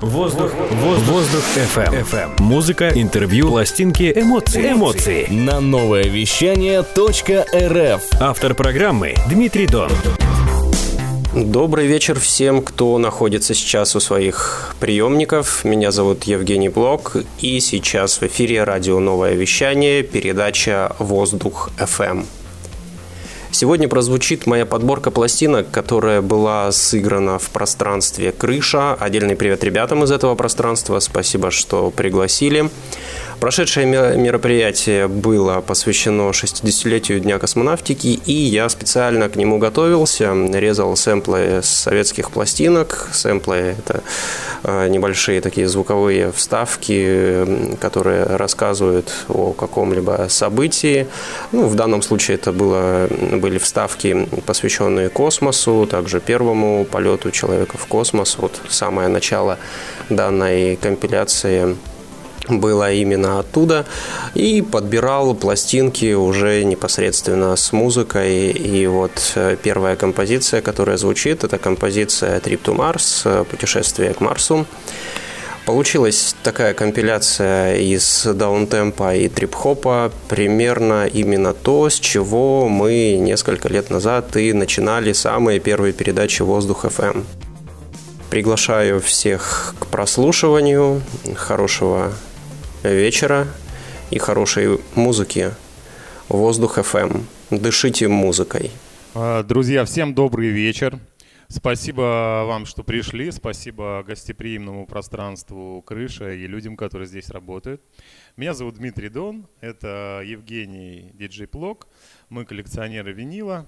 Воздух, воздух, воздух FM. FM. Музыка, интервью, пластинки, эмоции. Эмоции. На новое вещание .рф. Автор программы Дмитрий Дон. Добрый вечер всем, кто находится сейчас у своих приемников. Меня зовут Евгений Блок, и сейчас в эфире радио «Новое вещание», передача «Воздух FM». Сегодня прозвучит моя подборка пластинок, которая была сыграна в пространстве «Крыша». Отдельный привет ребятам из этого пространства. Спасибо, что пригласили. Прошедшее мероприятие было посвящено 60-летию Дня космонавтики, и я специально к нему готовился, резал сэмплы с советских пластинок. Сэмплы – это а, небольшие такие звуковые вставки, которые рассказывают о каком-либо событии. Ну, в данном случае это было, были вставки, посвященные космосу, также первому полету человека в космос. Вот самое начало данной компиляции – было именно оттуда и подбирал пластинки уже непосредственно с музыкой и вот э, первая композиция, которая звучит, это композиция Trip to Mars, путешествие к Марсу. Получилась такая компиляция из даунтемпа и трип-хопа, примерно именно то, с чего мы несколько лет назад и начинали самые первые передачи «Воздух FM». Приглашаю всех к прослушиванию. Хорошего вечера и хорошей музыки. Воздух FM. Дышите музыкой. А, друзья, всем добрый вечер. Спасибо вам, что пришли. Спасибо гостеприимному пространству «Крыша» и людям, которые здесь работают. Меня зовут Дмитрий Дон. Это Евгений Диджей Плок. Мы коллекционеры винила.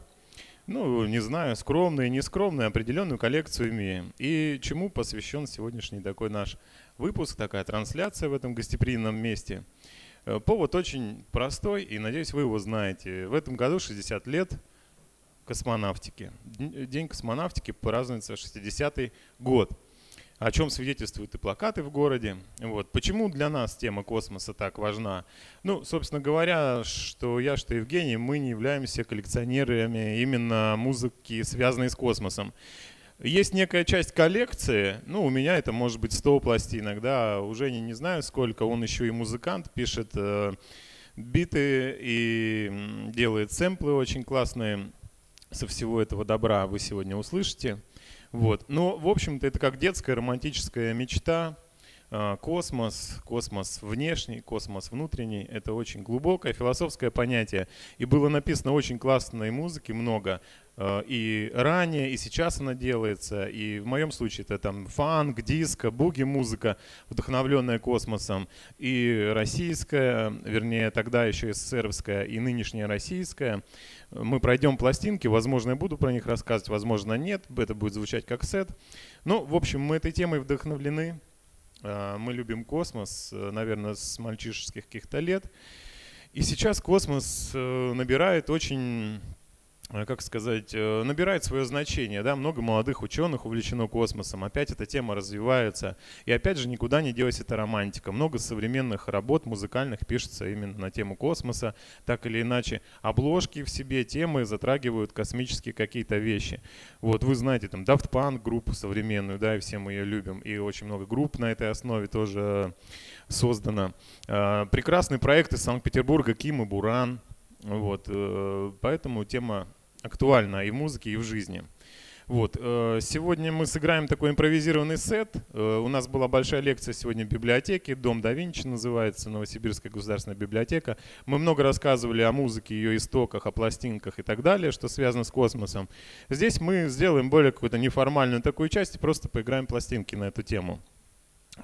Ну, не знаю, скромные, нескромные, определенную коллекцию имеем. И чему посвящен сегодняшний такой наш выпуск, такая трансляция в этом гостеприимном месте. Э, повод очень простой, и надеюсь, вы его знаете. В этом году 60 лет космонавтики. День космонавтики празднуется 60-й год. О чем свидетельствуют и плакаты в городе. Вот. Почему для нас тема космоса так важна? Ну, собственно говоря, что я, что Евгений, мы не являемся коллекционерами именно музыки, связанной с космосом. Есть некая часть коллекции, ну, у меня это может быть 100 пластинок, да, уже не, не знаю сколько, он еще и музыкант, пишет э, биты и делает сэмплы очень классные со всего этого добра вы сегодня услышите. Вот. Но, в общем-то, это как детская романтическая мечта, космос, космос внешний, космос внутренний. Это очень глубокое философское понятие. И было написано очень классной музыки много. Э, и ранее, и сейчас она делается. И в моем случае это там фанк, диско, буги-музыка, вдохновленная космосом. И российская, вернее, тогда еще СССРовская, и нынешняя российская. Мы пройдем пластинки, возможно, я буду про них рассказывать, возможно, нет. Это будет звучать как сет. Ну, в общем, мы этой темой вдохновлены. Э, мы любим космос, э, наверное, с мальчишеских каких-то лет. И сейчас космос набирает очень Э, как сказать, э, набирает свое значение. Да? Много молодых ученых увлечено космосом. Опять эта тема развивается. И опять же, никуда не делась эта романтика. Много современных работ музыкальных пишется именно на тему космоса. Так или иначе, обложки в себе, темы затрагивают космические какие-то вещи. Вот вы знаете, там Daft Punk группу современную, да, и все мы ее любим. И очень много групп на этой основе тоже создано. Э, прекрасные проекты Санкт-Петербурга, Ким и Буран. Вот, поэтому тема актуально и в музыке, и в жизни. Вот. Э, сегодня мы сыграем такой импровизированный сет. Э, у нас была большая лекция сегодня в библиотеке. Дом да Винчи называется, Новосибирская государственная библиотека. Мы много рассказывали о музыке, ее истоках, о пластинках и так далее, что связано с космосом. Здесь мы сделаем более какую-то неформальную такую часть и просто поиграем пластинки на эту тему.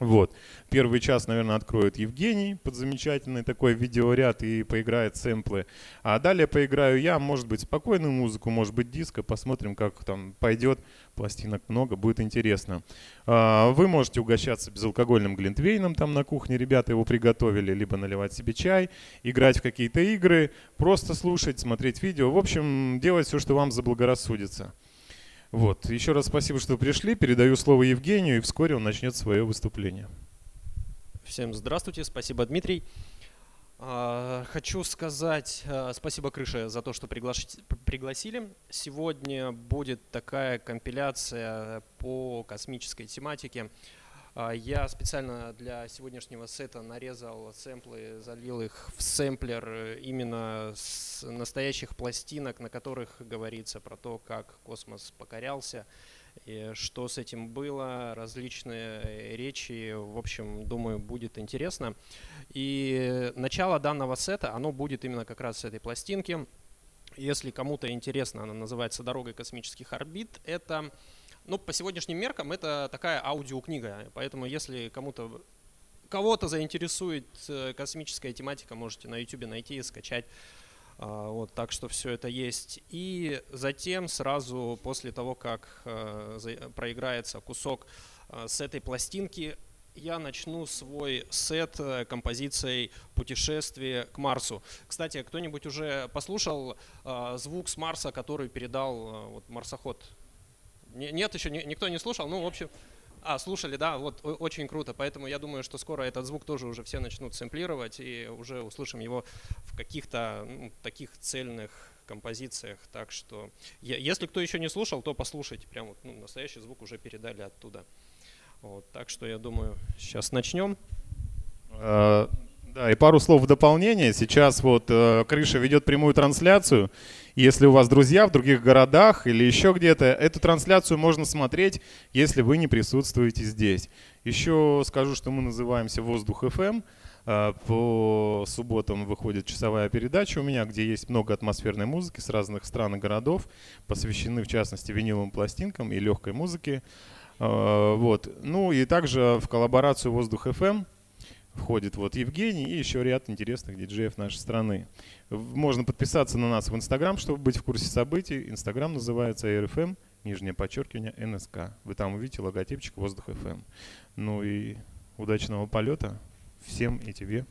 Вот. Первый час, наверное, откроет Евгений под замечательный такой видеоряд и поиграет сэмплы. А далее поиграю я, может быть, спокойную музыку, может быть, диско. Посмотрим, как там пойдет. Пластинок много, будет интересно. А, вы можете угощаться безалкогольным глинтвейном там на кухне. Ребята его приготовили. Либо наливать себе чай, играть в какие-то игры, просто слушать, смотреть видео. В общем, делать все, что вам заблагорассудится. Вот. Еще раз спасибо, что пришли. Передаю слово Евгению, и вскоре он начнет свое выступление. Всем здравствуйте. Спасибо, Дмитрий. А, хочу сказать а, спасибо Крыше за то, что пригласили. Сегодня будет такая компиляция по космической тематике. А, я специально для сегодняшнего сета нарезал сэмплы, залил их в сэмплер э, именно с настоящих пластинок, на которых говорится про то, как космос покорялся, и что с этим было, различные э, речи. В общем, думаю, будет интересно. И начало данного сета, оно будет именно как раз с этой пластинки. Если кому-то интересно, она называется «Дорогой космических орбит». Это ну, по сегодняшним меркам это такая аудиокнига, поэтому если кому-то кого-то заинтересует э, космическая тематика, можете на YouTube найти и скачать. А, вот, так что все это есть. И затем сразу после того, как э, проиграется кусок э, с этой пластинки, я начну свой сет композицией «Путешествие к Марсу». Кстати, кто-нибудь уже послушал звук с Марса, который передал вот, марсоход нет, еще никто не слушал. Ну, в общем, а, слушали, да, вот очень круто. Поэтому я думаю, что скоро этот звук тоже уже все начнут сэмплировать и уже услышим его в каких-то ну, таких цельных композициях. Так что, если кто еще не слушал, то послушайте. Прям вот, ну, настоящий звук уже передали оттуда. Вот, так что я думаю, сейчас начнем. Да, и пару слов в дополнение. Сейчас вот э, Крыша ведет прямую трансляцию. Если у вас друзья в других городах или еще где-то, эту трансляцию можно смотреть, если вы не присутствуете здесь. Еще скажу, что мы называемся «Воздух FM». Э, по субботам выходит часовая передача у меня, где есть много атмосферной музыки с разных стран и городов, посвящены в частности виниловым пластинкам и легкой музыке. Э, вот. Ну и также в коллаборацию «Воздух FM» входит вот Евгений и еще ряд интересных диджеев нашей страны. Можно подписаться на нас в Инстаграм, чтобы быть в курсе событий. Инстаграм называется RFM, нижнее подчеркивание, НСК. Вы там увидите логотипчик Воздух FM. Ну и удачного полета всем и тебе.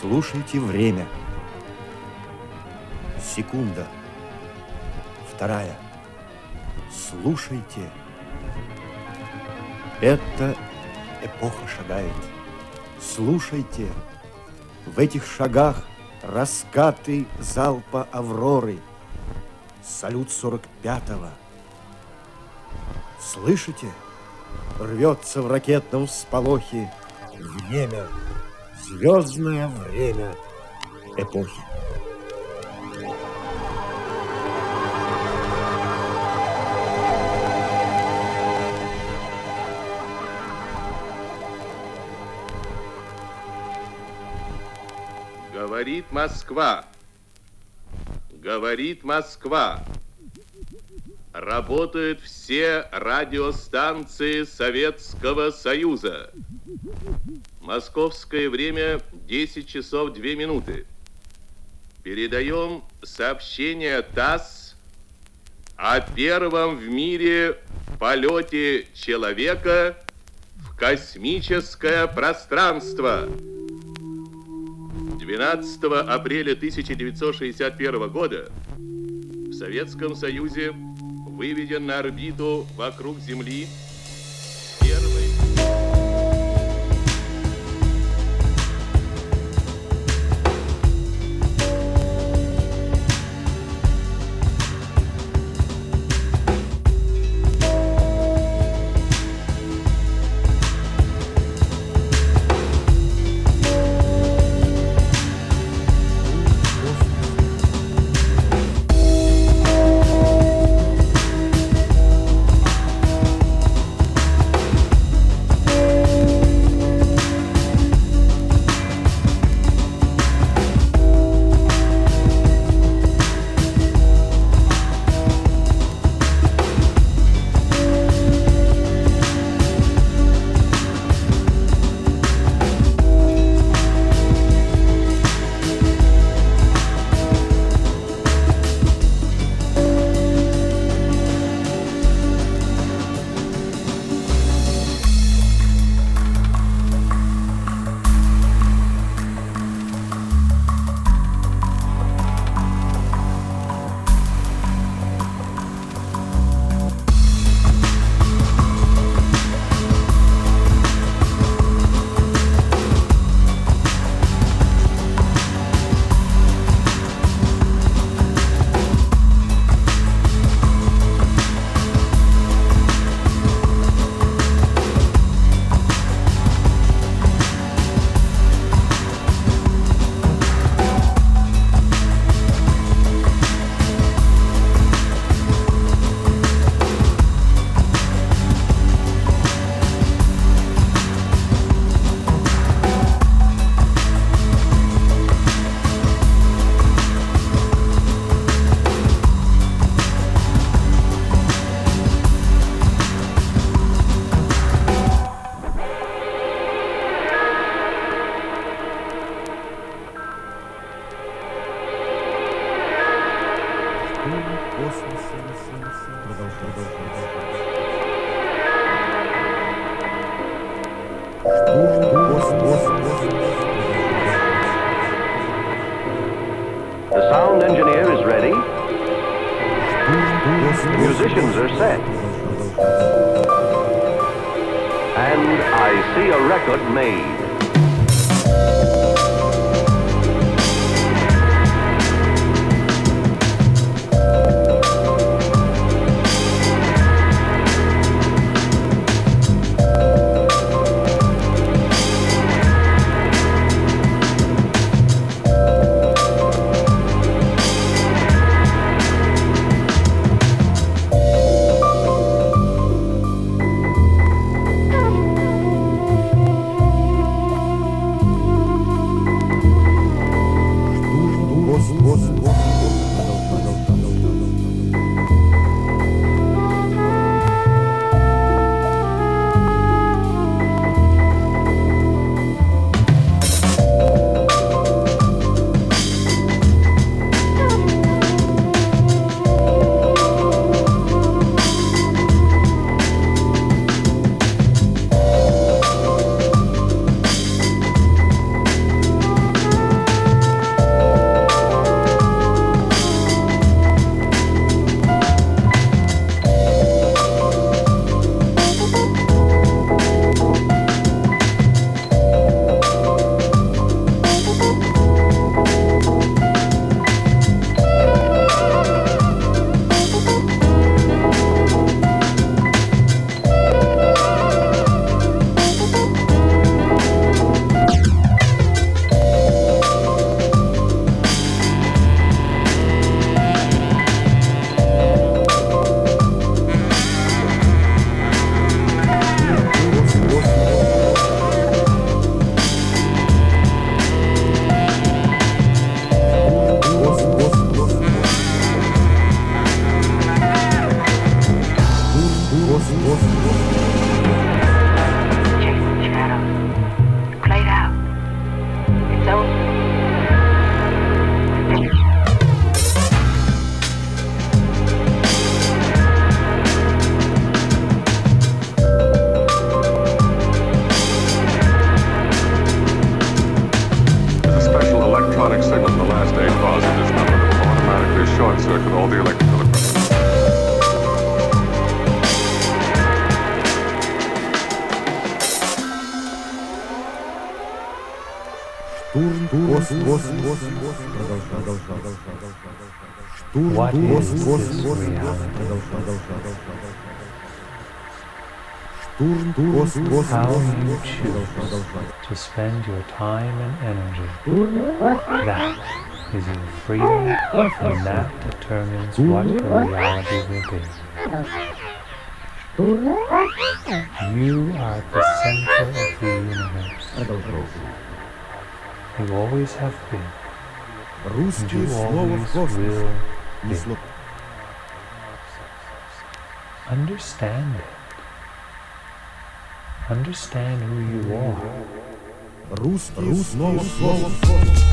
Слушайте время. Секунда. Вторая. Слушайте. Это эпоха шагает. Слушайте. В этих шагах раскаты залпа Авроры. Салют 45-го. Слышите? Рвется в ракетном всполохе время звездное время эпохи. Говорит Москва. Говорит Москва. Работают все радиостанции Советского Союза. Московское время 10 часов 2 минуты. Передаем сообщение ТАСС о первом в мире полете человека в космическое пространство. 12 апреля 1961 года в Советском Союзе выведен на орбиту вокруг Земли The sound engineer is ready. Musicians are set. And I see a record made. What is this reality? How you choose to spend your time and energy. That is your freedom, and that determines what your reality will be. You are at the center of the universe. You always have been. You always will be. Несло Understand it. Understand who you are. русское слово в космос.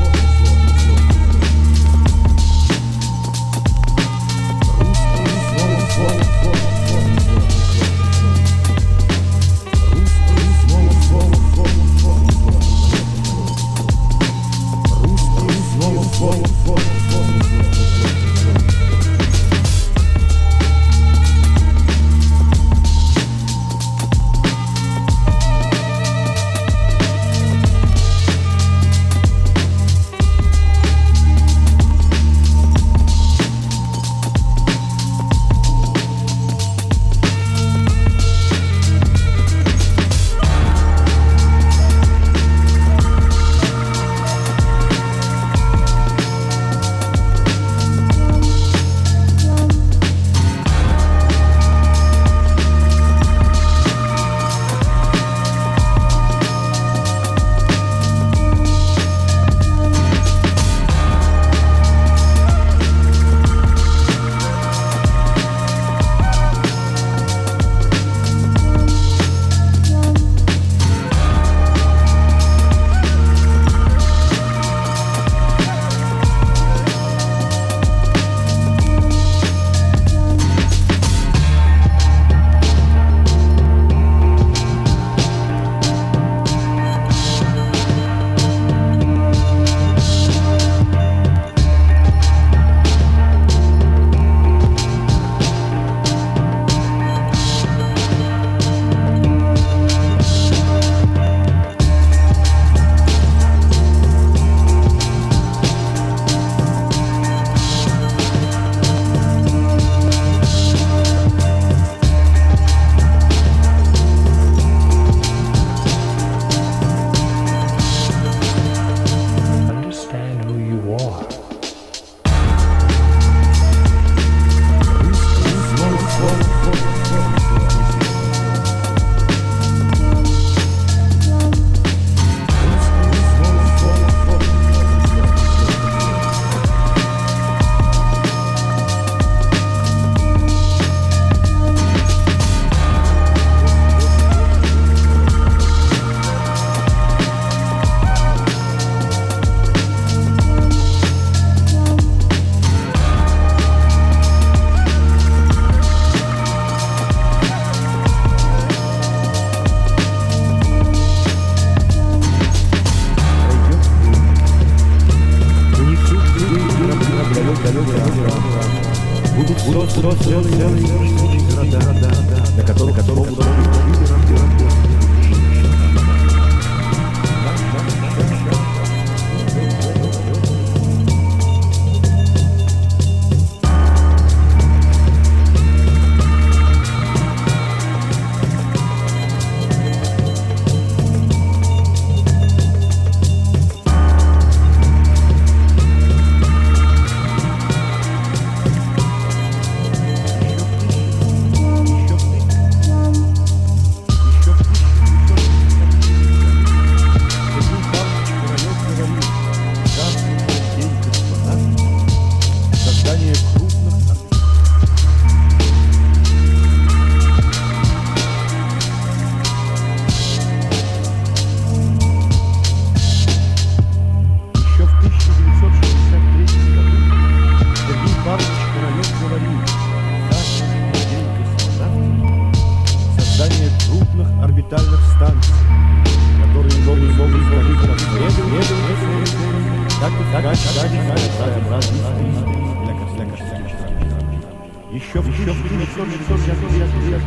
1963 году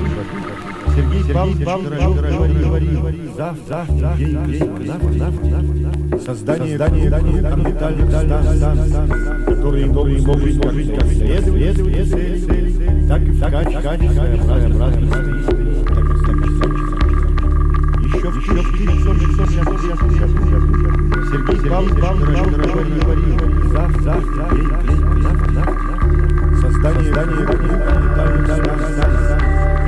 Сергей Павлович Королев говорил, завтра создание крупных орбитальных станций, которые могут служить как исследователи, так и в качестве разнообразных еще в 1963 году Сергей Павлович Королев говорил, завтра создание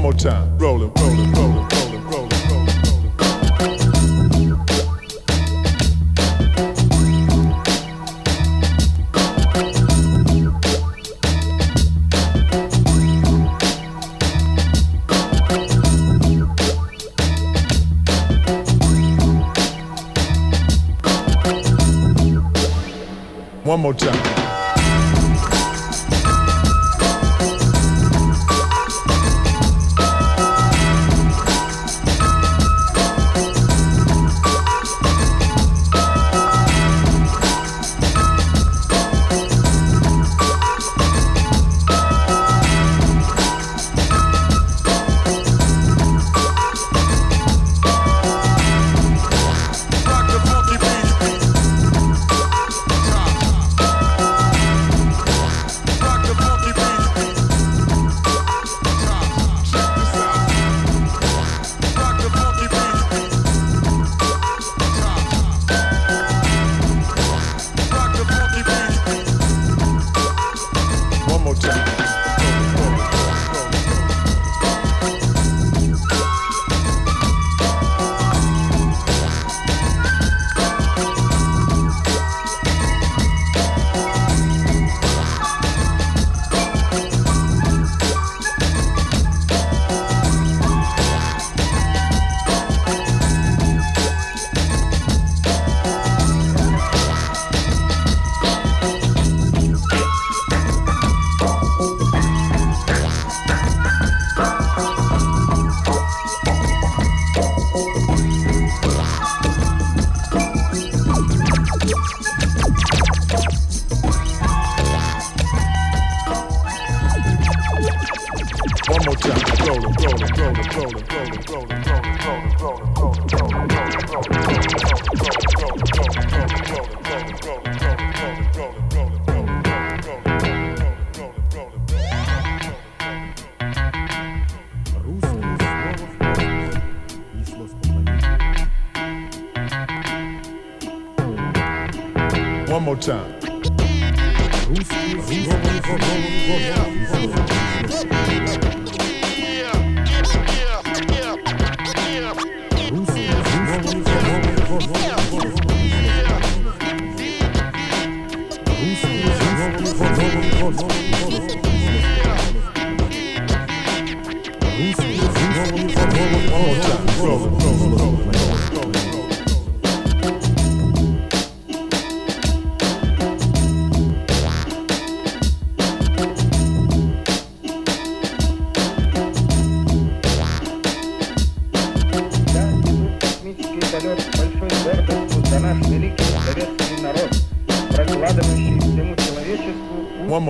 One more time. Rolling, rolling, rolling.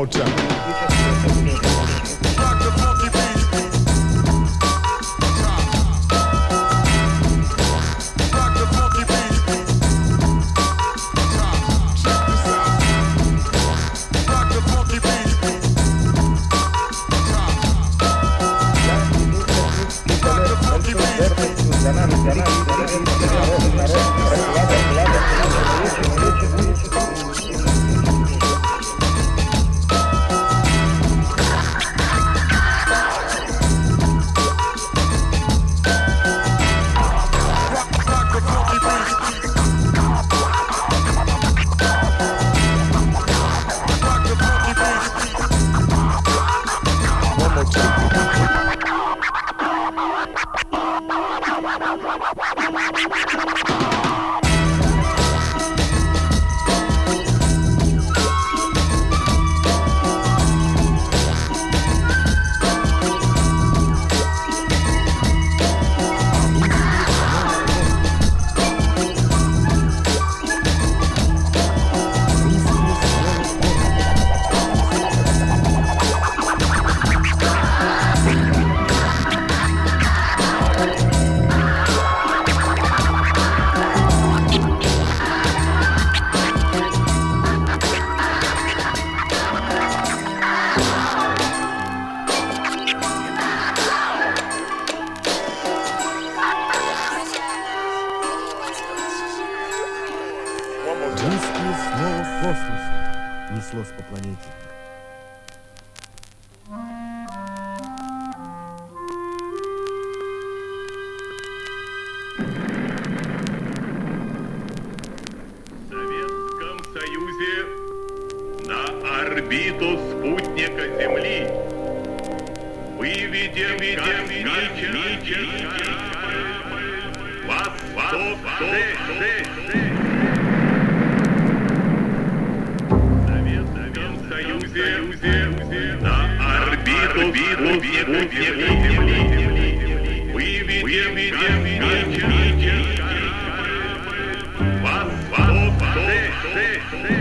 more time. This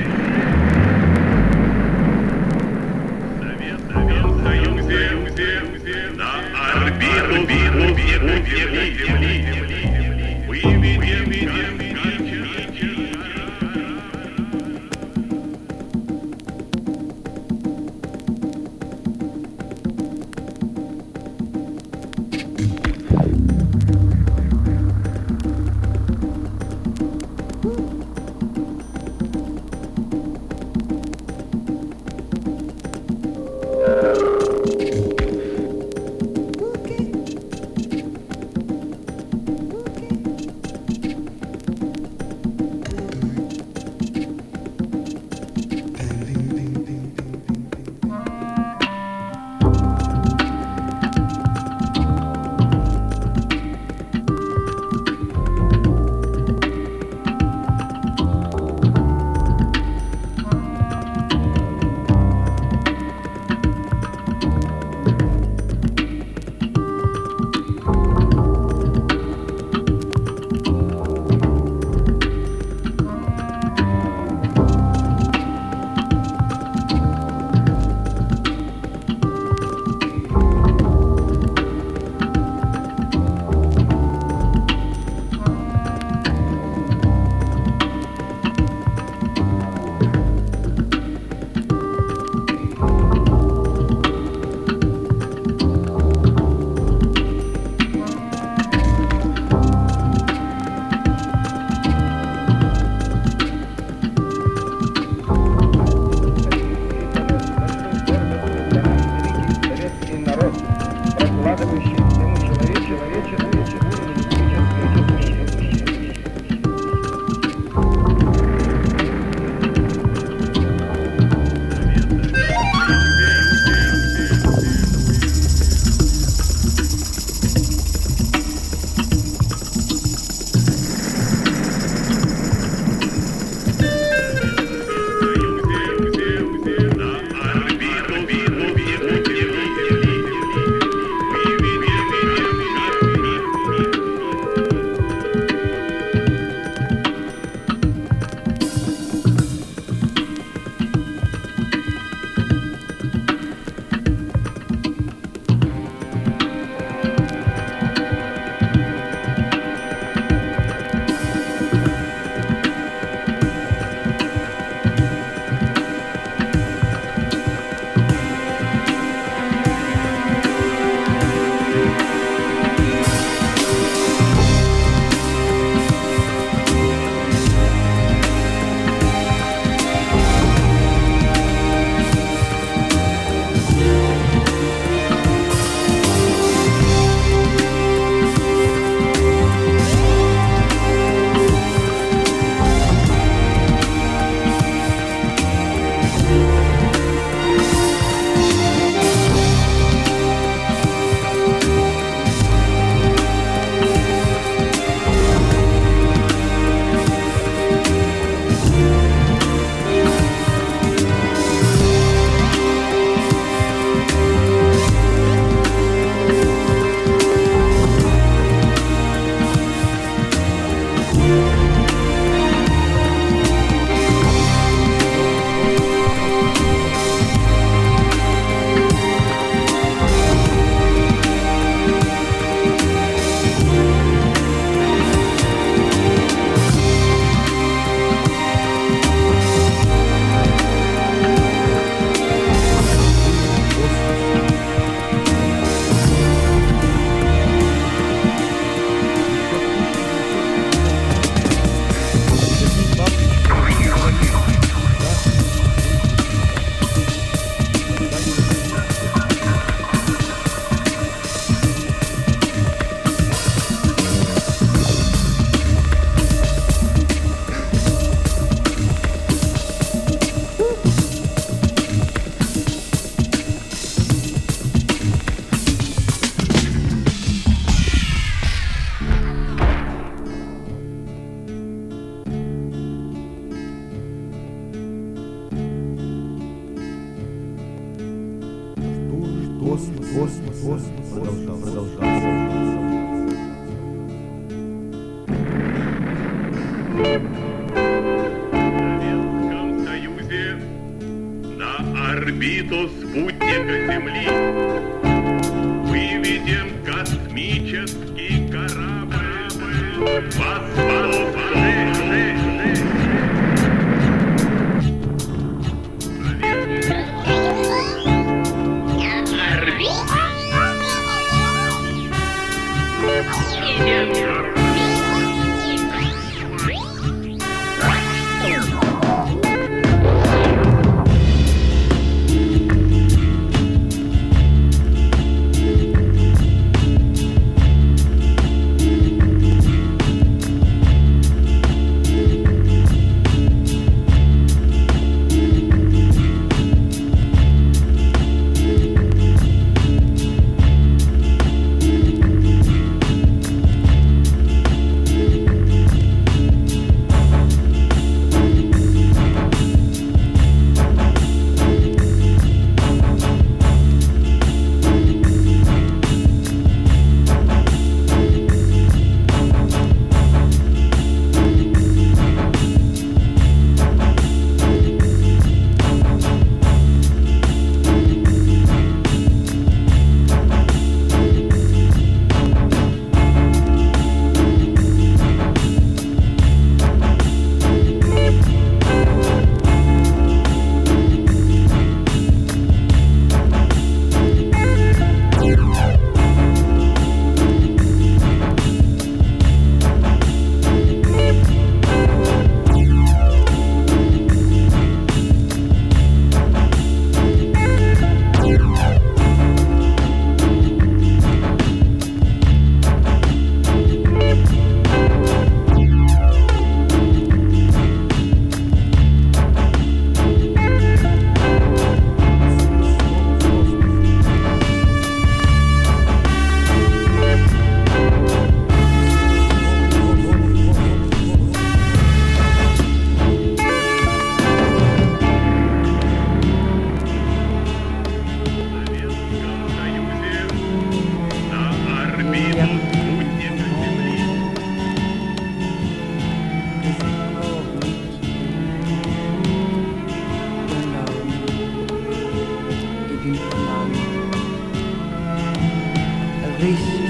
grace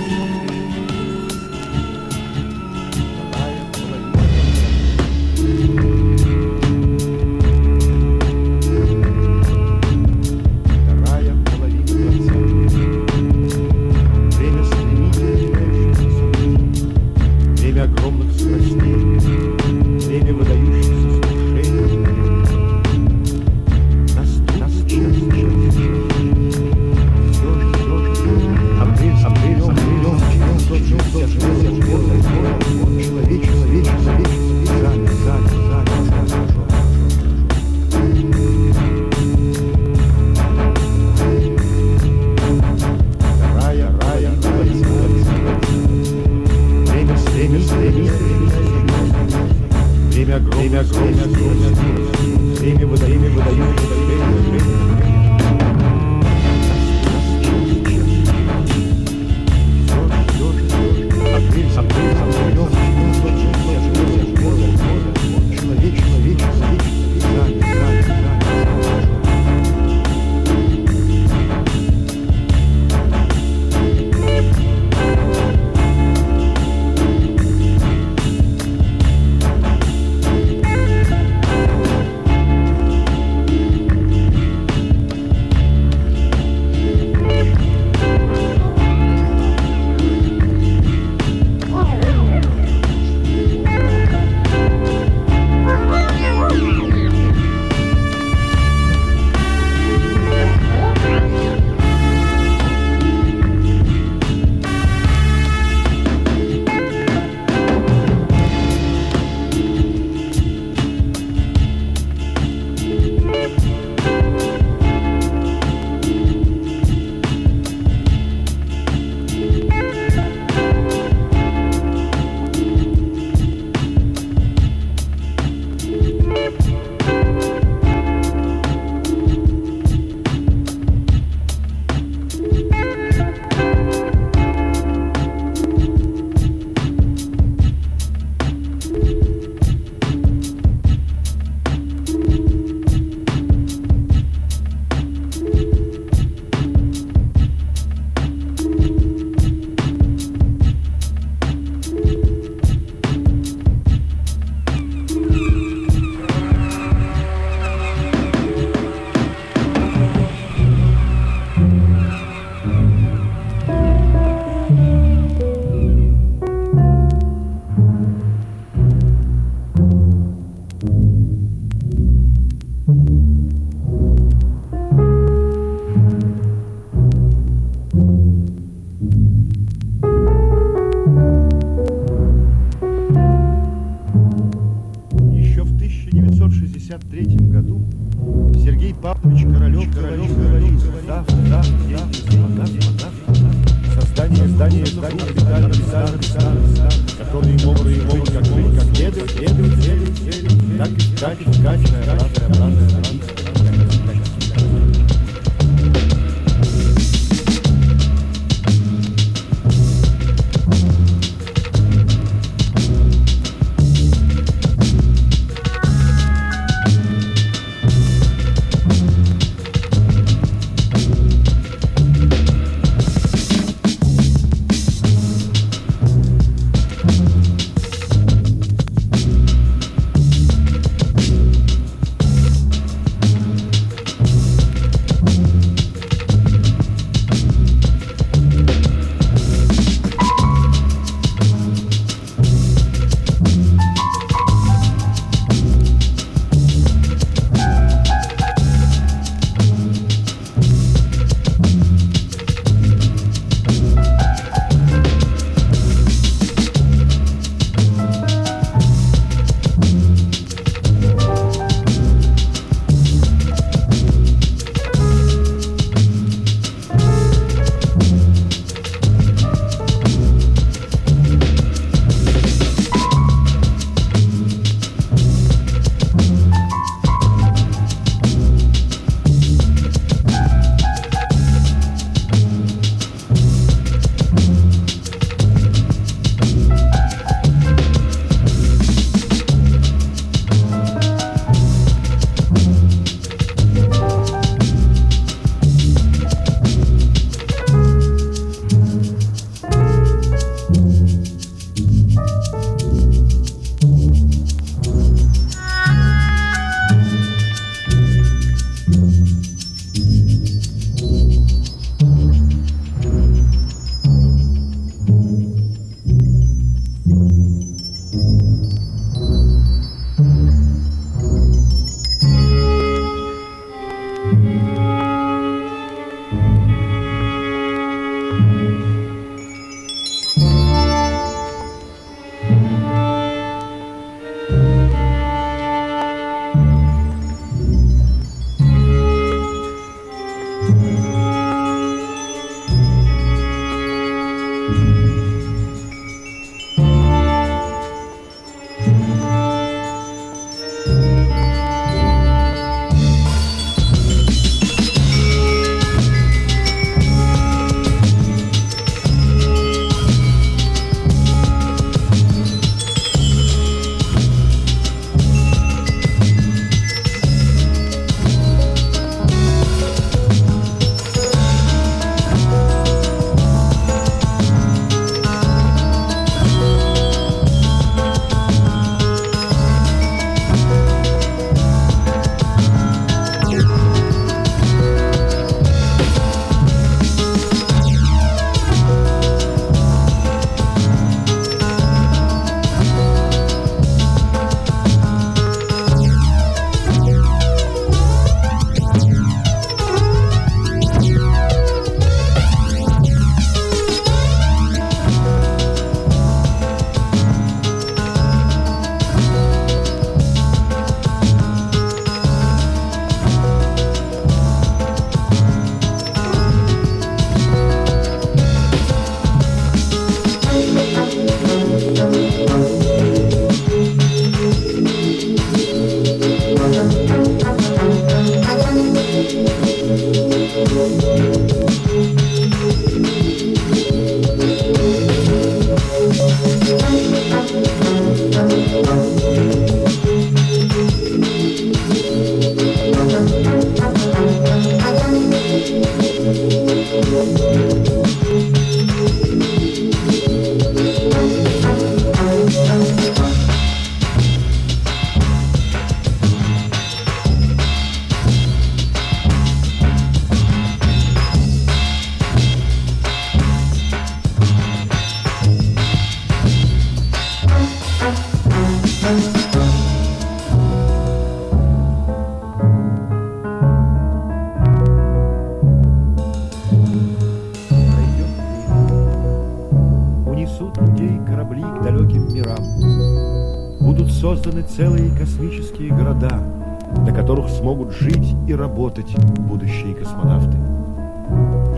смогут жить и работать будущие космонавты.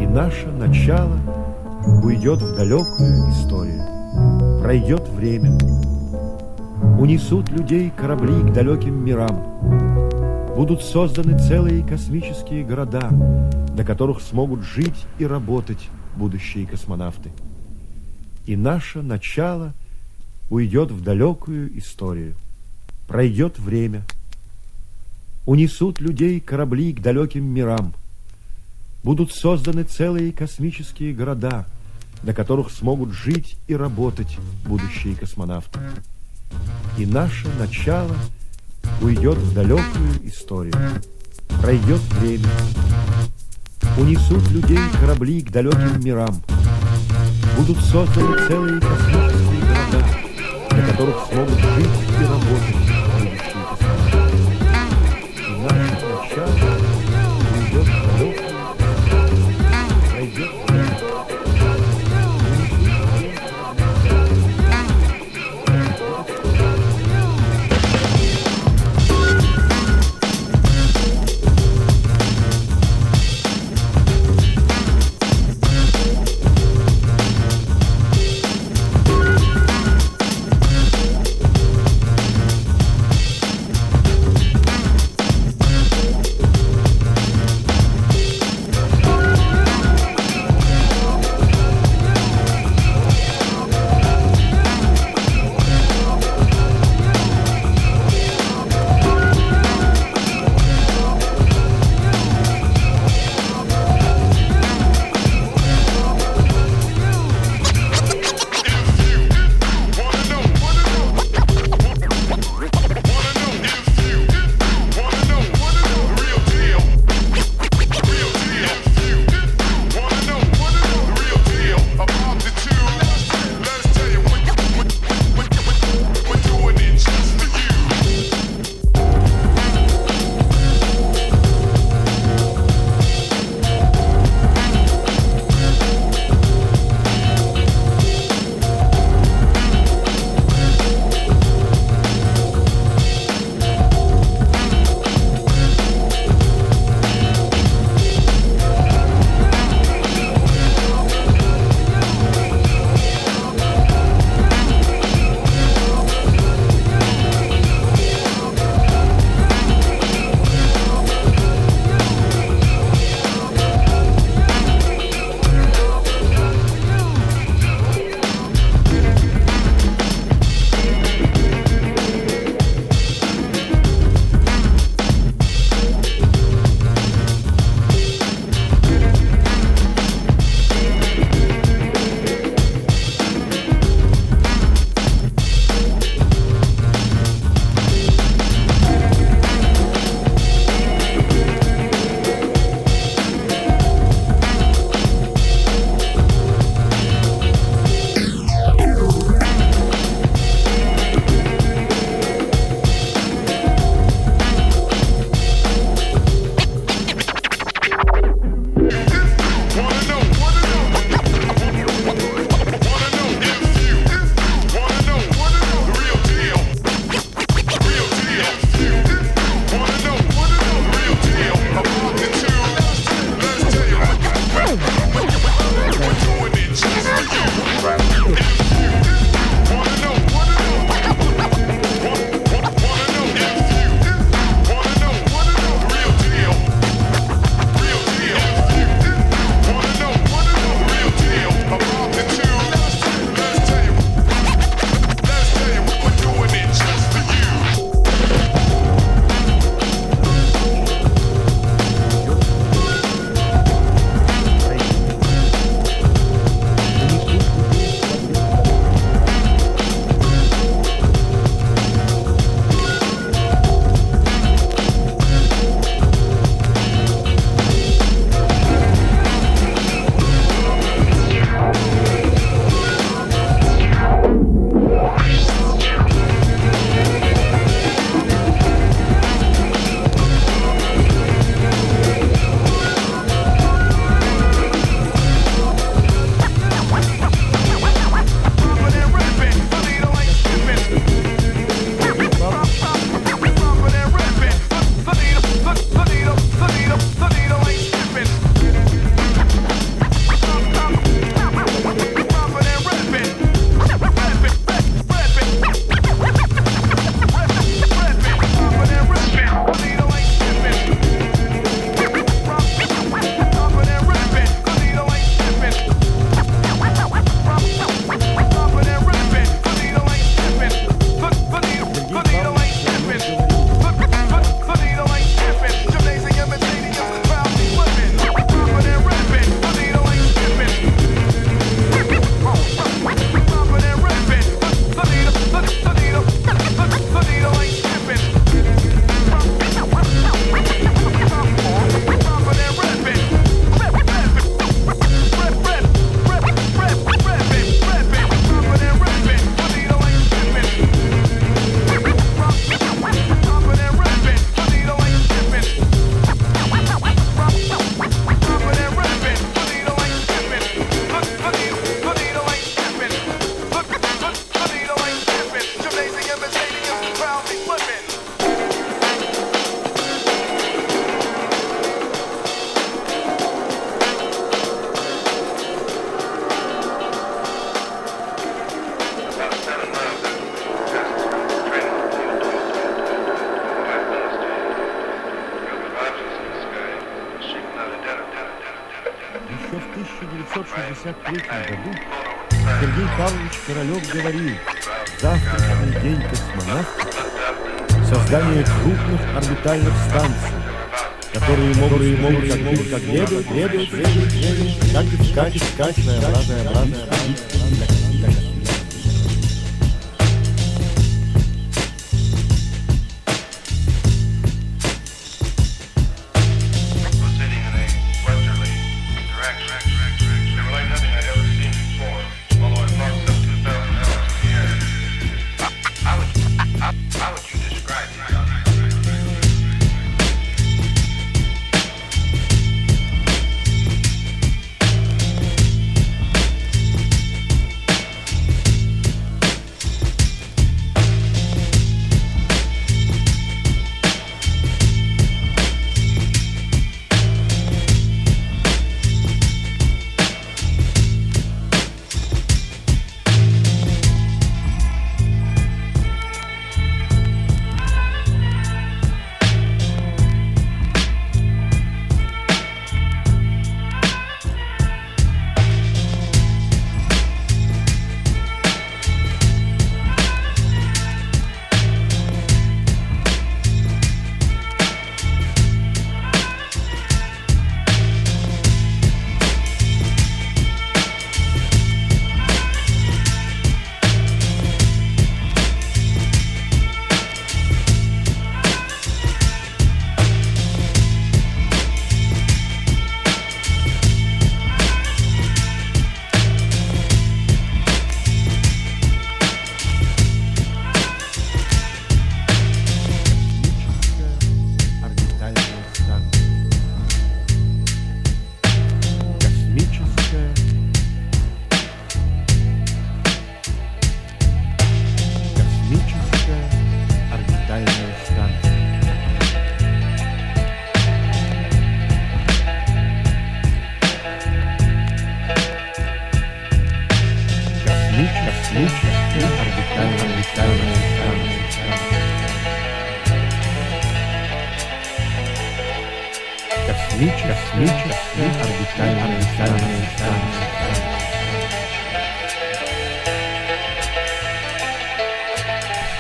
И наше начало уйдет в далекую историю. Пройдет время. Унесут людей корабли к далеким мирам. Будут созданы целые космические города, на которых смогут жить и работать будущие космонавты. И наше начало уйдет в далекую историю. Пройдет время. Унесут людей корабли к далеким мирам. Будут созданы целые космические города, на которых смогут жить и работать будущие космонавты. И наше начало уйдет в далекую историю. Пройдет время. Унесут людей корабли к далеким мирам. Будут созданы целые космические города, на которых смогут жить и работать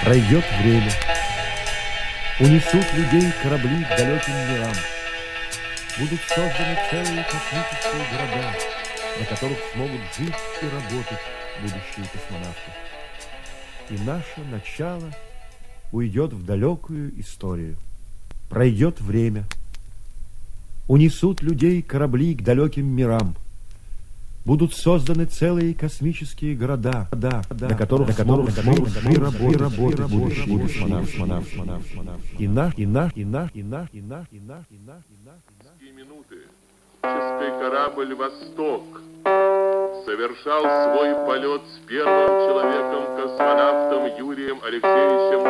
Пройдет время, унесут людей корабли к далеким мирам. Будут созданы целые космические города, на которых смогут жить и работать будущие космонавты. И наше начало уйдет в далекую историю. Пройдет время, унесут людей корабли к далеким мирам – будут созданы целые космические города, да, да, на которых, на которых смогут жить работать будущие космонавты. И наш, и наш, и наш, и наш, и наш, и наш, и наш, и наш, и наш. минуты космический корабль «Восток» совершал свой полет с первым человеком-космонавтом Юрием Алексеевичем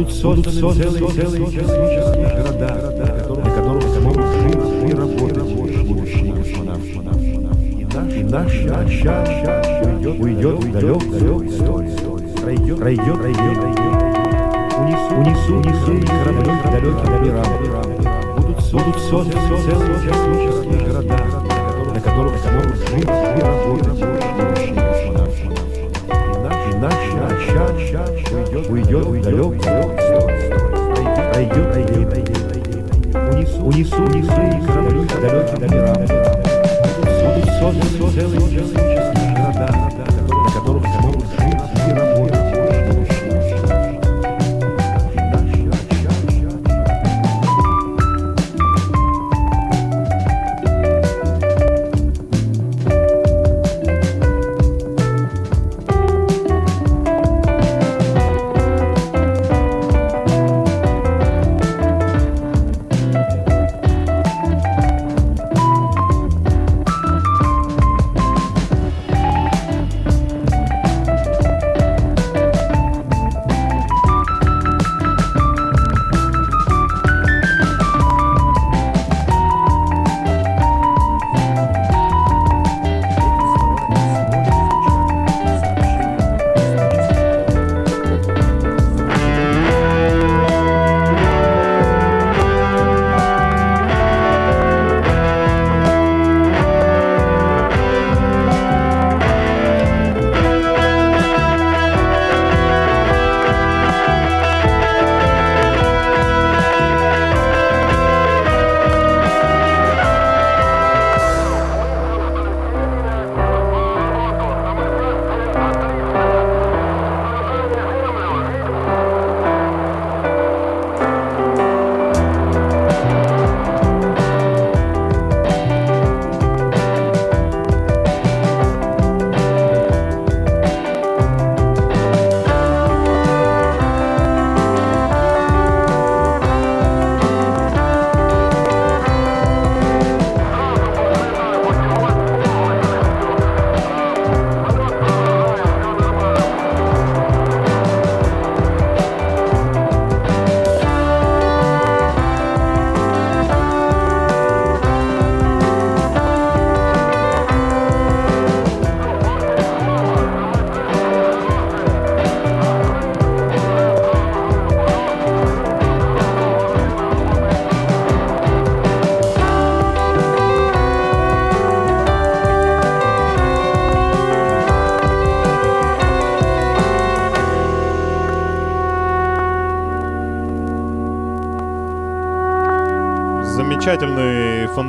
Гагариным. целые космические города, на которых смогут жить и работать будущие космонавты. И наш начало уйдет, в далек-далек историю. Пройдет, пройдет, пройдет, унесу, унесу, корабли к далеким мирам. Будут, будут созданы целые космические города, на которых смогут жить и работать уйдет, уйдет в далек, пройдет, пройдет, унесу, унесу, унесу и корабли к далеким мирам. Будут созданы целые космические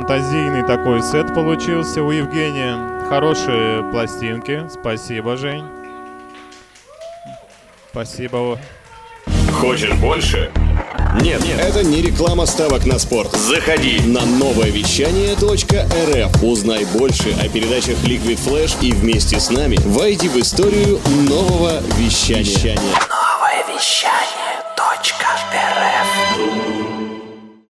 фантазийный такой сет получился у Евгения. Хорошие пластинки. Спасибо, Жень. Спасибо. Хочешь больше? Нет, нет, это не реклама ставок на спорт. Заходи на новое вещание .рф. Узнай больше о передачах Liquid Flash и вместе с нами войди в историю нового вещания. Новое вещание.